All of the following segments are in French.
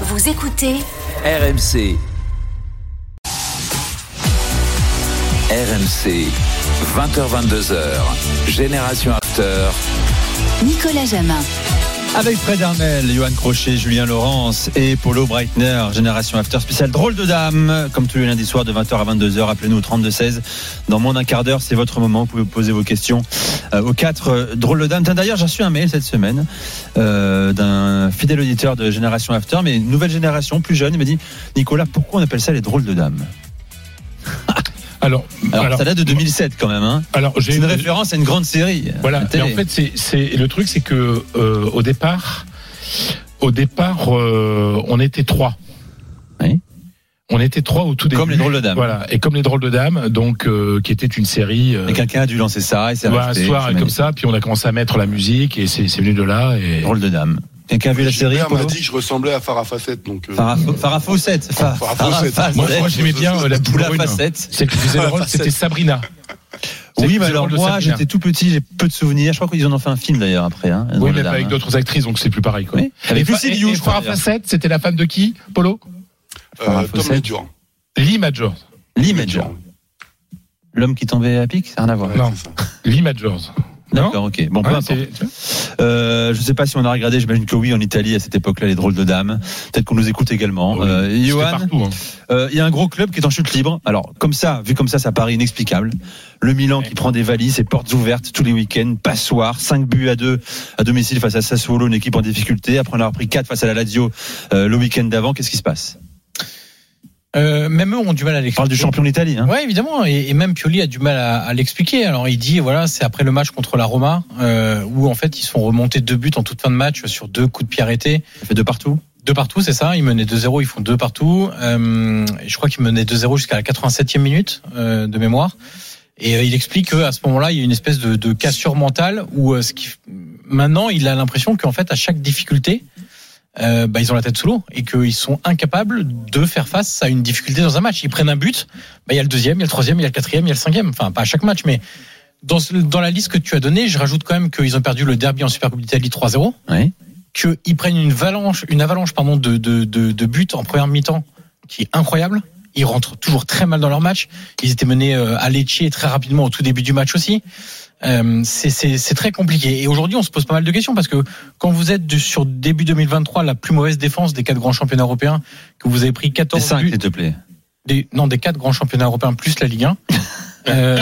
Vous écoutez RMC. RMC. 20h22h. Génération After. Nicolas Jamin. Avec Fred Armel, Johan Crochet, Julien Laurence et Polo Breitner, Génération After spécial drôle de dame. Comme tous les lundis soirs de 20h à 22h, appelez-nous au 3216. Dans moins d'un quart d'heure, c'est votre moment. Vous pouvez poser vos questions euh, aux quatre euh, drôles de. Tiens, D'ailleurs, j'ai reçu un mail cette semaine euh, d'un fidèle auditeur de Génération After, mais une nouvelle génération, plus jeune. Il m'a dit Nicolas, pourquoi on appelle ça les drôles de dames Alors, alors, alors, ça date de 2007 quand même. Hein alors, j'ai c'est une référence à une grande série. Voilà. à la Mais télé. en fait, c'est, le truc, c'est que euh, au départ, au départ, euh, on était trois. Oui. On était trois au tout début. Comme les drôles de dames. Voilà. Et comme les drôles de dames, donc euh, qui était une série. euh, Et quelqu'un a dû lancer ça et c'est voilà, un soir comme ça, puis on a commencé à mettre la musique et c'est, venu de là. Et Drôle de dame. Quelqu'un a vu la série Gilbert m'a dit que je ressemblais à Farah Facette. Donc, euh, Farah Farah Fawcett. Fa- Farah Farah Fawcett. Fawcett. moi, moi, j'aimais bien euh, la Ou la brune. facette. Celle qui faisait le rôle, c'était Sabrina. Oui, mais alors moi, j'étais tout petit, j'ai peu de souvenirs. Je crois qu'ils en ont fait un film d'ailleurs après. Hein, Oui, mais pas avec hein. d'autres actrices, donc c'est plus pareil. Quoi. Oui. Avec Et, Lucy Liu, Farah. Facette, c'était la femme de qui Polo euh, Tom. Medjor. Lee Majors. Lee Major. L'homme qui tombait à pic, ça n'a rien à voir. Non. Lee Majors. D'accord, ok. Bon, peu Ouais, importe. Euh, je sais pas si on a regardé, j'imagine que oui, en Italie, à cette époque-là, les drôles de dames. Peut-être qu'on nous écoute également. Oui, Euh, Johan, hein. euh, il y a un gros club qui est en chute libre. Alors, comme ça, vu comme ça, ça paraît inexplicable. Le Milan qui prend des valises et portes ouvertes tous les week-ends, passoire, 5 buts à 2 à domicile face à Sassuolo, une équipe en difficulté. Après en avoir pris 4 face à la Lazio euh, le week-end d'avant, qu'est-ce qui se passe? Euh, même eux ont du mal à l'expliquer. parle du champion d'Italie. Hein. Ouais, évidemment, et, et même Pioli a du mal à, à l'expliquer. Alors il dit voilà, c'est après le match contre la Roma euh, où en fait ils sont remontés deux buts en toute fin de match sur deux coups de pied arrêtés, Ça fait de partout. deux partout, c'est ça. Ils menaient 2-0, ils font deux partout. Euh, je crois qu'ils menaient 2-0 jusqu'à la 87e minute euh, de mémoire. Et euh, il explique qu'à ce moment-là, il y a une espèce de, de cassure mentale où euh, ce qui maintenant il a l'impression qu'en fait à chaque difficulté euh, bah, ils ont la tête sous l'eau et qu'ils sont incapables de faire face à une difficulté dans un match. Ils prennent un but, bah, il y a le deuxième, il y a le troisième, il y a le quatrième, il y a le cinquième. Enfin, pas à chaque match, mais dans, dans la liste que tu as donnée, je rajoute quand même qu'ils ont perdu le derby en Super Coupe d'Italie 3-0, Oui. qu'ils prennent une avalanche, une avalanche pardon, de, de, de, de buts en première mi-temps qui est incroyable. Ils rentrent toujours très mal dans leur match. Ils étaient menés euh, à Lecce très rapidement au tout début du match aussi. Euh, c'est- très compliqué. Et aujourd'hui, on se pose pas mal de questions parce que quand vous êtes sur début 2023 la plus mauvaise défense des quatre grands championnats européens, que vous avez pris Les 14 5, buts, s'il te plaît. des, non des quatre grands championnats européens plus la Ligue 1. Euh,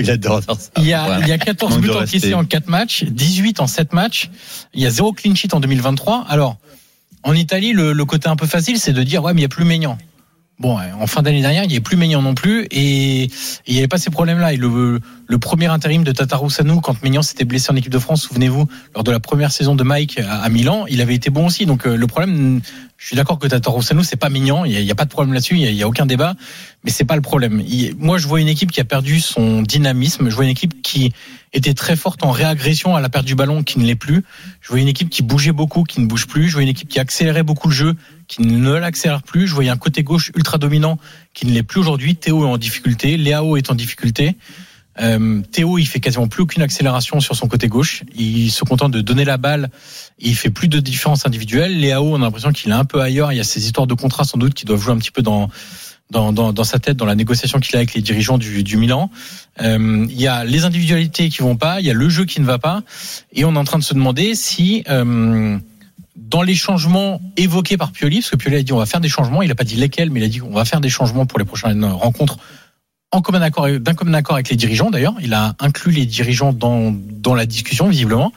il adore ça. il y a, Voilà. il y a 14 Manque buts encaissés en 4 matchs, 18 en 7 matchs. Il y a zéro clean sheet en 2023. Alors, en Italie, le, le côté un peu facile, c'est de dire, ouais, mais il y a plus Maignan. Bon, en fin d'année dernière, il n'y avait plus Maignan non plus, et, il n'y avait pas ces problèmes-là. Le, premier intérim de Tatarusanu, quand Maignan s'était blessé en équipe de France, souvenez-vous, lors de la première saison de Mike à, Milan, il avait été bon aussi. Donc euh, le problème, je suis d'accord que Tatarusanu, c'est pas Maignan, il n'y a, pas de problème là-dessus, il n'y a, aucun débat, mais c'est pas le problème. Moi, je vois une équipe qui a perdu son dynamisme, je vois une équipe qui était très forte en réagression à la perte du ballon, qui ne l'est plus. Je voyais une équipe qui bougeait beaucoup, qui ne bouge plus. Je voyais une équipe qui accélérait beaucoup le jeu, qui ne l'accélère plus. Je voyais un côté gauche ultra dominant, qui ne l'est plus aujourd'hui. Théo est en difficulté, Léao est en difficulté. Euh, Théo, il fait quasiment plus aucune accélération sur son côté gauche. Il se contente de donner la balle. Il fait plus de différence individuelle. Léao, on a l'impression qu'il est un peu ailleurs. Il y a ces histoires de contrat sans doute qui doivent jouer un petit peu dans dans, dans, dans sa tête, dans la négociation qu'il a avec les dirigeants du, du Milan. Euh, il y a les individualités qui vont pas, il y a le jeu qui ne va pas, et on est en train de se demander si euh, dans les changements évoqués par Pioli, parce que Pioli a dit on va faire des changements, il a pas dit lesquels, mais il a dit on va faire des changements pour les prochaines rencontres en commun accord, d'un commun accord avec les dirigeants d'ailleurs. Il a inclus les dirigeants dans, dans la discussion visiblement.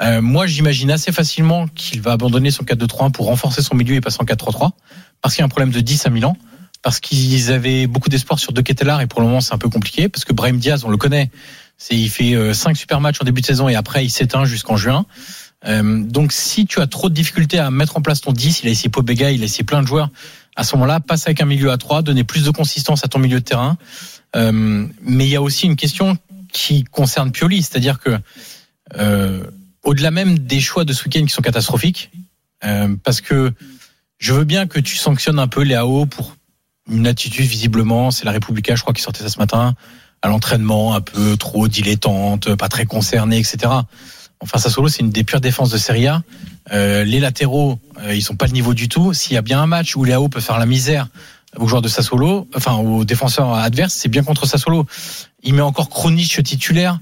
Euh, moi, j'imagine assez facilement qu'il va abandonner son 4-2-3-1 pour renforcer son milieu et passer en 4-3-3, parce qu'il y a un problème de 10 à Milan parce qu'ils avaient beaucoup d'espoir sur De Ketelaar et pour le moment c'est un peu compliqué parce que Brahim Diaz on le connaît c'est il fait euh, cinq super matchs en début de saison et après il s'éteint jusqu'en juin Euh, donc si tu as trop de difficultés à mettre en place ton 10 il a essayé Pobega il a essayé plein de joueurs à ce moment-là passe avec un milieu à 3 donner plus de consistance à ton milieu de terrain Euh, mais il y a aussi une question qui concerne Pioli c'est-à-dire que euh, au-delà même des choix de ce week-end qui sont catastrophiques euh, parce que je veux bien que tu sanctionnes un peu les AO pour une attitude visiblement, c'est la République, je crois, qui sortait ça ce matin, à l'entraînement un peu trop dilettante, pas très concerné, etc. Enfin, Sassuolo, c'est une des pures défenses de Serie A. Euh, les latéraux, euh, ils sont pas le niveau du tout. S'il y a bien un match où Léao peut faire la misère aux joueurs de Sassuolo, enfin aux défenseurs adverses, c'est bien contre Sassuolo. Il met encore Kronic titulaire.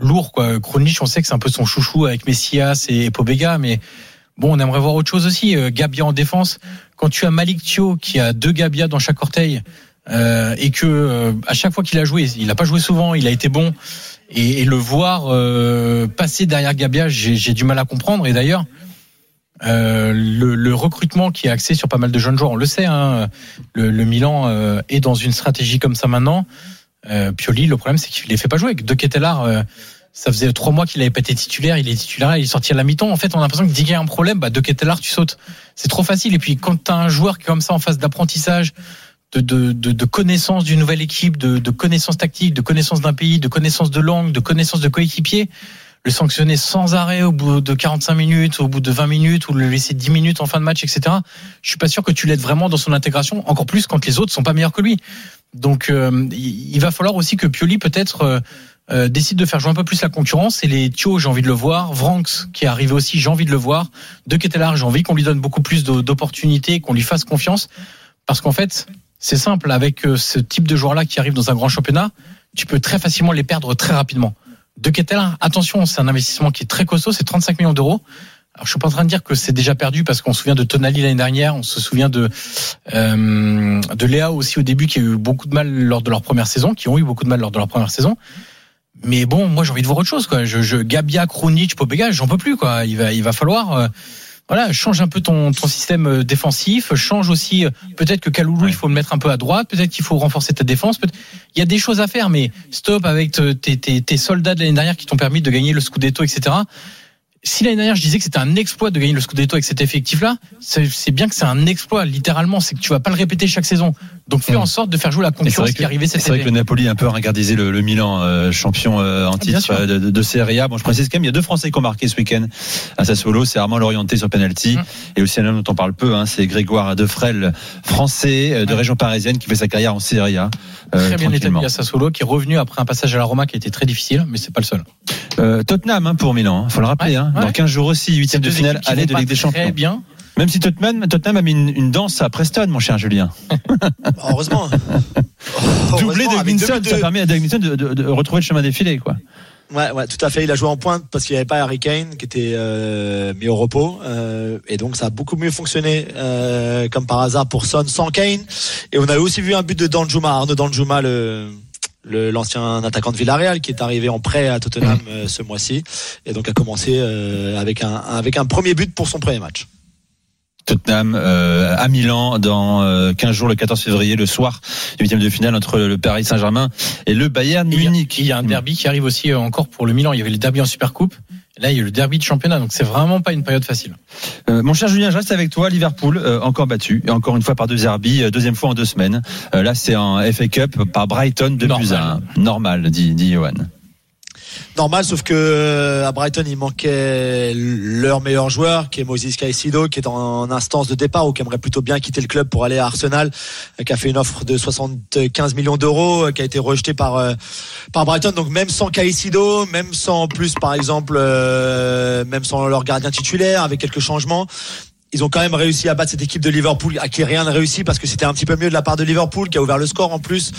Lourd, quoi. Kronic, on sait que c'est un peu son chouchou avec Messias et Pobega, mais bon, on aimerait voir autre chose aussi. Euh, Gabia en défense. Quand tu as Malik Thio qui a deux Gabia dans chaque orteil, euh, et que euh, à chaque fois qu'il a joué, il n'a pas joué souvent, il a été bon, et, et le voir euh, passer derrière Gabia, j'ai du mal à comprendre. Et d'ailleurs, euh, le, le recrutement qui est axé sur pas mal de jeunes joueurs, on le sait, hein, le, le Milan euh, est dans une stratégie comme ça maintenant. Euh, Pioli, le problème c'est qu'il les fait pas jouer. De Ketelar, euh, ça faisait trois mois qu'il avait pas été titulaire, il est titulaire, il est sorti à la mi-temps. En fait, on a l'impression que dès qu'il y a un problème, bah, De Ketelar, tu sautes. C'est trop facile. Et puis quand tu as un joueur qui est comme ça en phase d'apprentissage, de, de, de, de connaissance d'une nouvelle équipe, de, de connaissance tactique, de connaissance d'un pays, de connaissance de langue, de connaissance de coéquipier, le sanctionner sans arrêt au bout de 45 minutes, au bout de 20 minutes, ou le laisser 10 minutes en fin de match, etc. Je suis pas sûr que tu l'aides vraiment dans son intégration, encore plus quand les autres sont pas meilleurs que lui. Donc euh, il va falloir aussi que Pioli peut-être euh, euh, décide de faire jouer un peu plus la concurrence. Et les Thio, j'ai envie de le voir. Vranks, qui est arrivé aussi, j'ai envie de le voir. De Ketelar, j'ai envie qu'on lui donne beaucoup plus d'opportunités, qu'on lui fasse confiance. Parce qu'en fait, c'est simple, avec euh, ce type de joueurs-là qui arrivent dans un grand championnat, tu peux très facilement les perdre très rapidement. De Ketelar, attention, c'est un investissement qui est très costaud, c'est 35 millions d'euros. Alors, je suis pas en train de dire que c'est déjà perdu parce qu'on se souvient de Tonali l'année dernière, on se souvient de euh, de Léa aussi au début qui a eu beaucoup de mal lors de leur première saison, qui ont eu beaucoup de mal lors de leur première saison. Mais bon, moi j'ai envie de voir autre chose quoi. Je, je Gabia, Kronic, Pobega, j'en peux plus quoi. Il va il va falloir euh, voilà, change un peu ton, ton système euh, défensif, change aussi euh, peut-être que Kaloulou il faut le mettre un peu à droite, peut-être qu'il faut renforcer ta défense, il y a des choses à faire mais stop avec te- tes, tes, tes soldats de l'année dernière qui t'ont permis de gagner le Scudetto etc. Si l'année dernière je disais que c'était un exploit de gagner le Scudetto avec cet effectif-là, c'est bien que c'est un exploit littéralement, c'est que tu vas pas le répéter chaque saison. Donc fais Mm. en sorte de faire jouer la concurrence qui est arrivée que, cet c'est vrai que le Napoli a un peu regardisé le, le Milan, euh, champion euh, en Ah, titre euh, de, de, Serie A. Bon, je précise quand même, il y a deux Français qui ont marqué ce week-end à Sassuolo. C'est Armand Lorienté sur penalty. Mm. Et aussi un homme dont on parle peu, hein, c'est Grégoire Defrel, français euh, de Ouais. région parisienne qui fait sa carrière en Serie A. Très bien établi à Sassuolo, qui est revenu après un passage à la Roma qui a été très difficile, mais c'est pas le seul. Tottenham hein, pour Milan, hein, faut le rappeler. Hein. ouais. Dans 15 jours aussi, huitième de finale, aller de Ligue des Très Champions. bien. Même si Tottenham, Tottenham a mis une, une danse à Preston, mon cher Julien. Heureusement. Doublé de avec deux Minson, buts ça permet à Doug Minson de, de- de retrouver le chemin des filets, quoi. Ouais, ouais, tout à fait. Il a joué en pointe parce qu'il n'y avait pas Harry Kane qui était euh, mis au repos. euh, et donc, ça a beaucoup mieux fonctionné, euh, comme par hasard, pour Son sans Kane. Et on a aussi vu un but de Danjuma, Arnaud Danjuma, le- l'ancien attaquant de Villarreal qui est arrivé en prêt à Tottenham euh, ce mois-ci et donc a commencé euh, avec un avec un premier but pour son premier match. Tottenham euh, à Milan dans euh, 15 jours, le 14 février, le soir, du huitième de finale entre le Paris Saint-Germain et le Bayern Munich. Il y a un derby qui arrive aussi encore pour le Milan. Il y avait le derby en Supercoupe. Là, il y a le derby de championnat. Donc, c'est vraiment pas une période facile. Euh, mon cher Julien, je reste avec toi. Liverpool, euh, encore battu, et encore une fois par deux Zerbi, euh, deuxième fois en deux semaines. Euh, là, c'est en FA Cup par Brighton de buts à un. Normal, dit, dit Johan. Normal, sauf que euh, à Brighton, il manquait leur meilleur joueur, qui est Moses Caicedo, qui est en instance de départ ou qui aimerait plutôt bien quitter le club pour aller à Arsenal, euh, qui a fait une offre de 75 millions d'euros, euh, qui a été rejetée par par Brighton. Donc même sans Caicedo, même sans plus, par exemple, même sans leur gardien titulaire, avec quelques changements. Ils ont quand même réussi à battre cette équipe de Liverpool à qui rien ne réussit parce que c'était un petit peu mieux de la part de Liverpool qui a ouvert le score en plus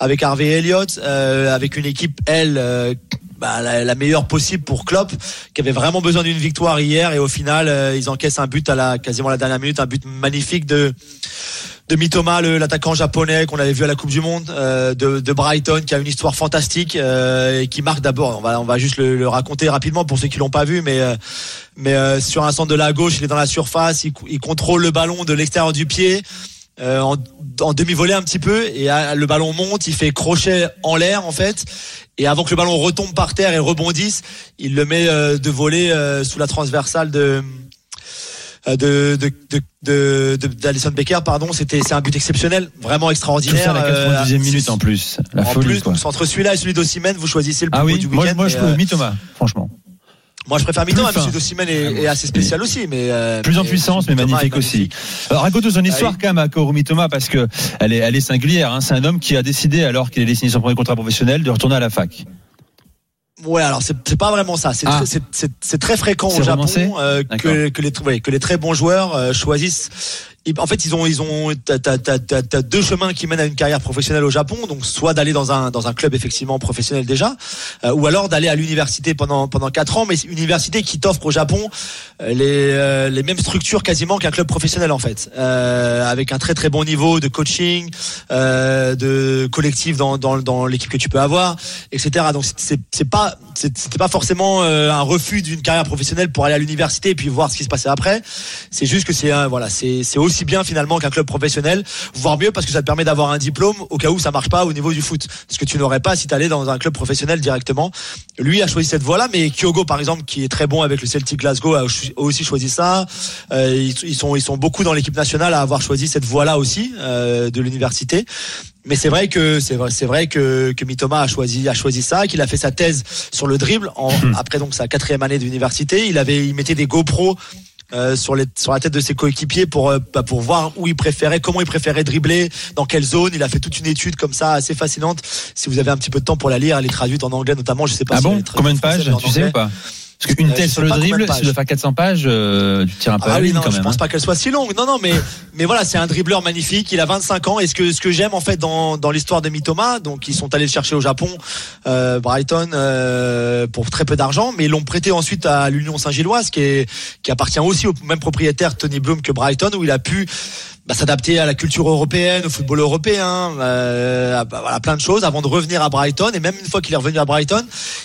avec Harvey Elliott, euh, avec une équipe elle euh, bah, la, la meilleure possible pour Klopp, qui avait vraiment besoin d'une victoire hier et au final euh, ils encaissent un but à la quasiment à la dernière minute, un but magnifique de de Mitoma, l'attaquant japonais qu'on avait vu à la Coupe du Monde, euh, de, Brighton, qui a une histoire fantastique euh, et qui marque d'abord. On va juste le, raconter rapidement pour ceux qui l'ont pas vu, mais euh, sur un centre de la gauche, il est dans la surface, il, contrôle le ballon de l'extérieur du pied. en, demi-volée un petit peu et le ballon monte, il fait crochet en l'air en fait et avant que le ballon retombe par terre et rebondisse, il le met de voler euh, sous la transversale de de de de d'Alison Becker pardon c'était c'est un but exceptionnel vraiment Tout extraordinaire ça à la 90e euh, minute en plus. La en folie, plus quoi. donc, entre celui-là et celui d'Ossimène vous choisissez le plus Ah beau oui, du moi, week-end moi je et, peux euh, Mitoma, franchement. moi je préfère Plus même fin. celui d'Ossimène Ah est, est assez spécial aussi mais euh, Plus en mais puissance, mais magnifique est aussi. Alors, raconte son histoire Ah oui. quand même à Korumi Thomas parce que elle est, elle est singulière. Hein. C'est un homme qui a décidé, alors qu'il allait signer son premier contrat professionnel, de retourner à la fac. Ouais, alors c'est pas vraiment ça. C'est Ah. très- très fréquent au Japon euh, que, que les ouais, que les très bons joueurs euh, choisissent. En fait, ils ont ils ont deux chemins qui mènent à une carrière professionnelle au Japon. Donc soit d'aller dans un dans un club effectivement professionnel déjà, euh, ou alors d'aller à l'université pendant pendant quatre ans. Mais université qui t'offre au Japon euh, les euh, les mêmes structures quasiment qu'un club professionnel en fait, avec un très très bon niveau de coaching, de collectif dans dans l'équipe que tu peux avoir, etc. Donc c'est- pas c'était pas forcément un refus d'une carrière professionnelle pour aller à l'université et puis voir ce qui se passait après. C'est juste que c'est voilà, c'est c'est aussi bien finalement qu'un club professionnel, voire mieux parce que ça te permet d'avoir un diplôme au cas où ça marche pas au niveau du foot, ce que tu n'aurais pas si tu allais dans un club professionnel directement. Lui a choisi cette voie-là, mais Kyogo par exemple, qui est très bon avec le Celtic Glasgow, a aussi choisi ça. Euh, ils, ils sont ils sont beaucoup dans l'équipe nationale à avoir choisi cette voie-là aussi euh, de l'université. Mais c'est vrai que c'est vrai, c'est vrai que que Mitoma a choisi a choisi ça, qu'il a fait sa thèse sur le dribble en, après donc sa quatrième année d'université. Il avait il mettait des GoPro euh, sur les sur la tête de ses coéquipiers pour euh, bah, pour voir où il préférait, comment il préférait dribbler, dans quelle zone. Il a fait toute une étude comme ça assez fascinante. Si vous avez un petit peu de temps pour la lire, elle est traduite en anglais notamment. Je sais pas. Ah si bon Combien de pages Tu sais ou pas Parce qu'une Euh, thèse je sur le dribble, si tu dois faire 400 pages, euh, tu tires un peu Ah à oui, non, quand je même. pense hein. pas qu'elle soit si longue. Non, non, mais mais voilà, c'est un dribbleur magnifique. Il a 25 ans. Et ce que ce que j'aime en fait dans dans l'histoire de Mitoma, donc ils sont allés le chercher au Japon, euh, Brighton, euh, pour très peu d'argent, mais ils l'ont prêté ensuite à l'Union Saint-Gilloise, qui est qui appartient aussi au même propriétaire Tony Bloom que Brighton, où il a pu bah, s'adapter à la culture européenne, au football européen, euh, à, bah, plein de choses avant de revenir à Brighton. Et même une fois qu'il est revenu à Brighton,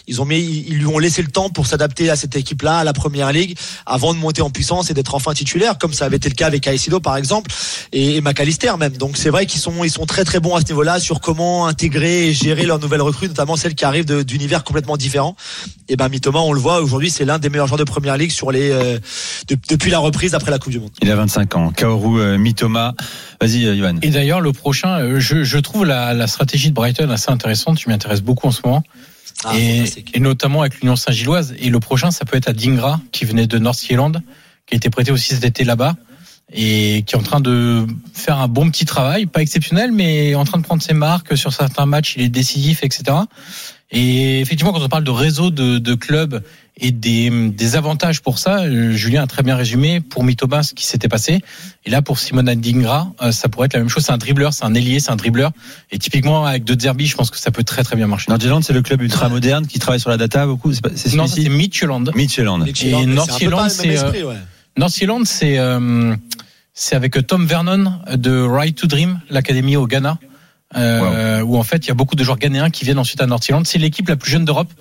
ils ont mis, ils lui ont laissé le temps pour s'adapter à cette équipe-là, à la Première Ligue, avant de monter en puissance et d'être enfin titulaire, comme ça avait été le cas avec Caicedo par exemple et, et McAllister même. Donc c'est vrai qu'ils sont, ils sont très très bons à ce niveau-là sur comment intégrer et gérer leurs nouvelles recrues, notamment celles qui arrivent d'univers complètement différents. Et ben Mitoma, on le voit aujourd'hui, c'est l'un des meilleurs joueurs de Première Ligue sur les euh, de- depuis la reprise après la Coupe du Monde. Il a 25 ans. Kaoru euh, Vas-y, euh, Johan. Et d'ailleurs, le prochain, euh, je, je trouve la, la stratégie de Brighton assez intéressante. Je m'y intéresse beaucoup en ce moment. Ah, et, et notamment avec l'Union Saint-Gilloise. Et le prochain, ça peut être à Dingra, qui venait de North Zealand, qui a été prêté aussi cet été là-bas, et qui est en train de faire un bon petit travail, pas exceptionnel, mais en train de prendre ses marques sur certains matchs, il est décisif, etc. Et effectivement, quand on parle de réseau de, de clubs et des, des avantages pour ça, euh, Julien a très bien résumé pour Mitoma ce qui s'était passé. Et là, pour Simona Dingra, euh, ça pourrait être la même chose. C'est un dribbleur, c'est un ailier, c'est un dribbleur. Et typiquement, avec De Zerbi, je pense que ça peut très très bien marcher. Nordjylland, c'est le club ultra moderne qui travaille sur la data beaucoup. C'est Non, c'est celui-ci Midtjylland. Midtjylland. Et North c'est euh. North c'est c'est avec Tom Vernon de Right to Dream, l'académie au Ghana, euh, où en fait il y a beaucoup de joueurs ghanéens qui viennent ensuite à North Zealand. C'est l'équipe la plus jeune d'Europe.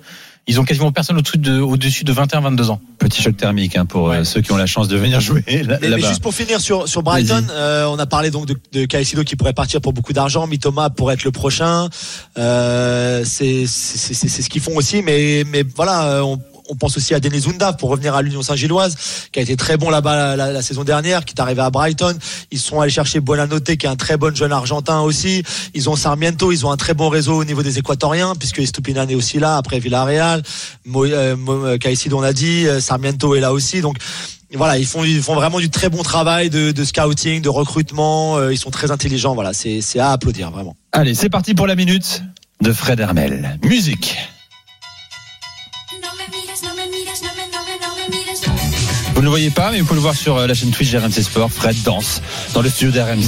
Ils ont quasiment personne au-dessus de, au-dessus de 21-22 ans. Petit choc thermique hein, pour euh, Ouais. ceux qui ont la chance de venir jouer là- Mais, mais là-bas. juste pour finir sur sur Brighton, euh, on a parlé donc de, de Caicedo qui pourrait partir pour beaucoup d'argent, Mitoma pourrait être le prochain. Euh, c'est c'est c'est c'est ce qu'ils font aussi, mais mais voilà, euh, on, on pense aussi à Denis Zunda pour revenir à l'Union Saint-Gilloise, qui a été très bon là-bas la, saison dernière, qui est arrivé à Brighton. Ils sont allés chercher Buonanotte, qui est un très bon jeune argentin aussi. Ils ont Sarmiento, ils ont un très bon réseau au niveau des Équatoriens, puisque Estupinan est aussi là, après Villarreal. Mo, euh, Caicedo, on a dit, euh, Sarmiento est là aussi. Donc voilà, ils font ils font vraiment du très bon travail de, de scouting, de recrutement. euh, ils sont très intelligents. Voilà, c'est à applaudir vraiment. Allez, c'est parti pour la minute de Fred Hermel. Musique. Vous ne le voyez pas, mais vous pouvez le voir sur euh, la chaîne Twitch d'RMC Sport. Fred danse dans le studio d'RMC.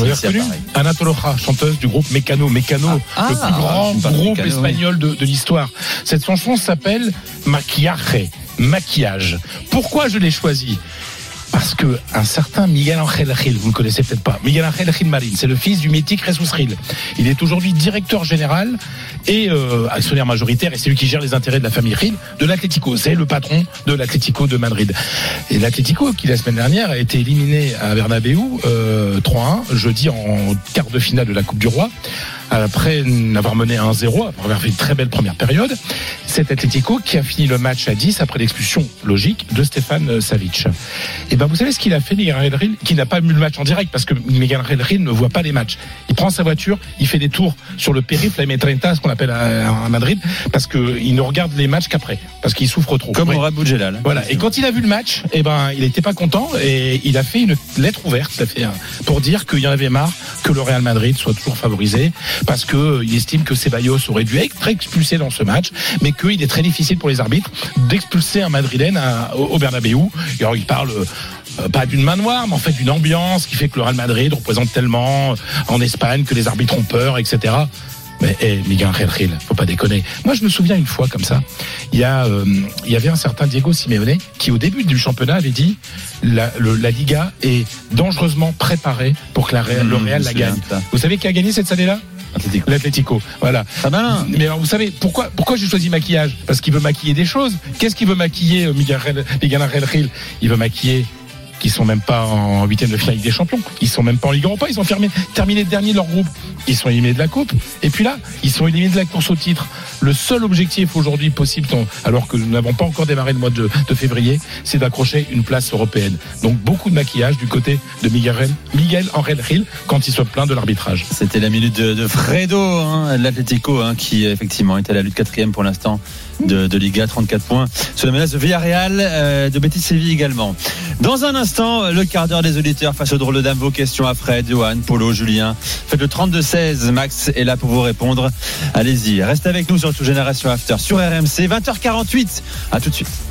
Anatole Roja, chanteuse du groupe Mécano. Mécano, Ah, le ah, plus grand parle de groupe Mécano, espagnol de, de l'histoire. Cette chanson s'appelle Maquillaje, maquillage. Pourquoi je l'ai choisie? Parce que un certain Miguel Ángel Gil, vous ne connaissez peut-être pas, Miguel Ángel Gil Marin, c'est le fils du mythique Jesus Gil. Il est aujourd'hui directeur général et euh, actionnaire majoritaire, et c'est lui qui gère les intérêts de la famille Gil, de l'Atlético. C'est le patron de l'Atlético de Madrid. Et l'Atlético, qui la semaine dernière a été éliminé à Bernabeu euh, 3-1, jeudi en quart de finale de la Coupe du Roi, après avoir mené 1-0, après avoir fait une très belle première période. Cet Atlético qui a fini le match à 10 après l'expulsion logique de Stéphane Savic. Et ben vous savez ce qu'il a fait Miguel Gil, qui n'a pas vu le match en direct parce que Miguel Gil ne voit pas les matchs. Il prend sa voiture, il fait des tours sur le périph' la M30, ce qu'on appelle à, à Madrid, parce que il ne regarde les matchs qu'après, parce qu'il souffre trop. Comme. Aura Boudjelal. Voilà. Et quand il a vu le match, eh ben, il n'était pas content et il a fait une lettre ouverte, il a fait pour dire qu'il y en avait marre que le Real Madrid soit toujours favorisé parce que euh, il estime que Ceballos aurait dû être expulsé dans ce match, mais qu'il est très difficile pour les arbitres d'expulser un Madrilène à- au. Et alors il parle euh, pas d'une main noire, mais en fait d'une ambiance qui fait que le Real Madrid représente tellement euh, en Espagne que les arbitres ont peur, etc. Mais eh, Miguel Angel faut pas déconner. Moi, je me souviens une fois comme ça. Il y a, euh, il y avait un certain Diego Simeone qui, au début du championnat, avait dit la, le- la Liga est dangereusement préparée pour que la, le Mmh, Real la gagne. Vous savez qui a gagné cette année-là? L'Atlético. Voilà. Très malin. Mais alors, vous savez pourquoi pourquoi j'ai choisi maquillage? Parce qu'il veut maquiller des choses. Qu'est-ce qu'il veut maquiller, euh, Miguel Miguel Angel Gil? Il veut maquiller qui sont même pas en huitième de finale des Champions. Ils sont même pas en Ligue Europa. Ils ont terminé dernier de leur groupe. Ils sont éliminés de la Coupe. Et puis là, ils sont éliminés de la course au titre. Le seul objectif aujourd'hui possible, alors que nous n'avons pas encore démarré le mois de, février, c'est d'accrocher une place européenne. Donc beaucoup de maquillage du côté de Miguel, Miguel Angel quand il se plaint de l'arbitrage. C'était la minute de, Fredo, hein, de l'Atlético, hein, qui effectivement est à la lutte quatrième pour l'instant de, Liga, 34 points. Sous la menace de Villarreal, euh, de Betis Séville également. Dans un instant, le quart d'heure des auditeurs face au drôle de dame. Vos questions à Fred, Johan, Polo, Julien. Faites le 32-16. Max est là pour vous répondre. Allez-y, restez avec nous sur Tout Génération After sur RMC. 20h48. À tout de suite.